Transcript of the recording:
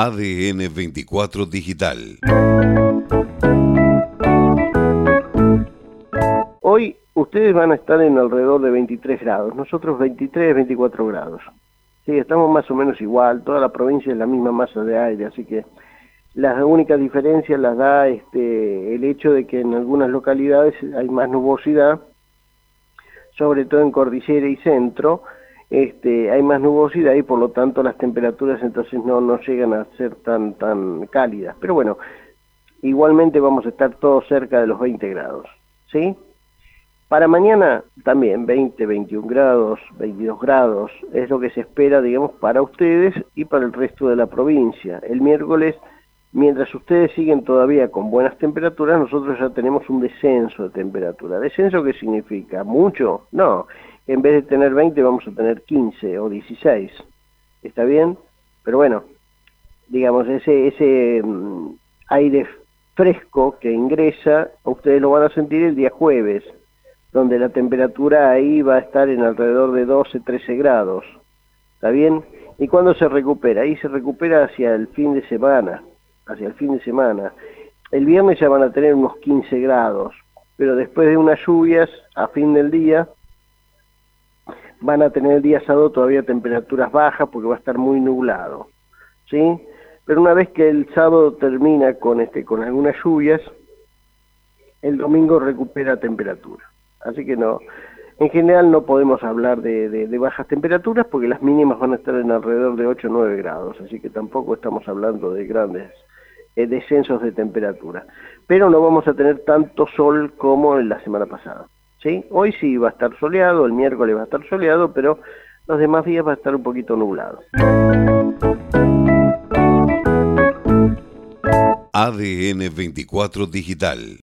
ADN 24 Digital. Hoy ustedes van a estar en alrededor de 23 grados, nosotros 23, 24 grados. Sí, estamos más o menos igual, toda la provincia es la misma masa de aire, así que las únicas diferencias las da este, el hecho de que en algunas localidades hay más nubosidad, sobre todo en cordillera y centro, este, hay más nubosidad y por lo tanto las temperaturas entonces no, no llegan a ser tan, tan cálidas. Pero bueno, igualmente vamos a estar todos cerca de los 20 grados, ¿sí? Para mañana también 20, 21 grados, 22 grados, es lo que se espera, digamos, para ustedes y para el resto de la provincia. El miércoles, mientras ustedes siguen todavía con buenas temperaturas, nosotros ya tenemos un descenso de temperatura. ¿Descenso qué significa? ¿Mucho? No, en vez de tener 20 vamos a tener 15 o 16. ¿Está bien? Pero bueno, digamos, ese, ese mm, aire fresco que ingresa, ustedes lo van a sentir el día jueves, donde la temperatura ahí va a estar en alrededor de 12, 13 grados. ¿Está bien? ¿Y cuándo se recupera? Ahí se recupera hacia el fin de semana, hacia el fin de semana. El viernes ya van a tener unos 15 grados, pero después de unas lluvias a fin del día van a tener el día sábado todavía temperaturas bajas porque va a estar muy nublado, ¿sí? Pero una vez que el sábado termina con este con algunas lluvias, el domingo recupera temperatura. Así que no, en general no podemos hablar de, bajas temperaturas porque las mínimas van a estar en alrededor de 8 o 9 grados, así que tampoco estamos hablando de grandes eh, descensos de temperatura. Pero no vamos a tener tanto sol como en la semana pasada. ¿Sí? Hoy sí va a estar soleado, el miércoles va a estar soleado, pero los demás días va a estar un poquito nublado. ADN 24 Digital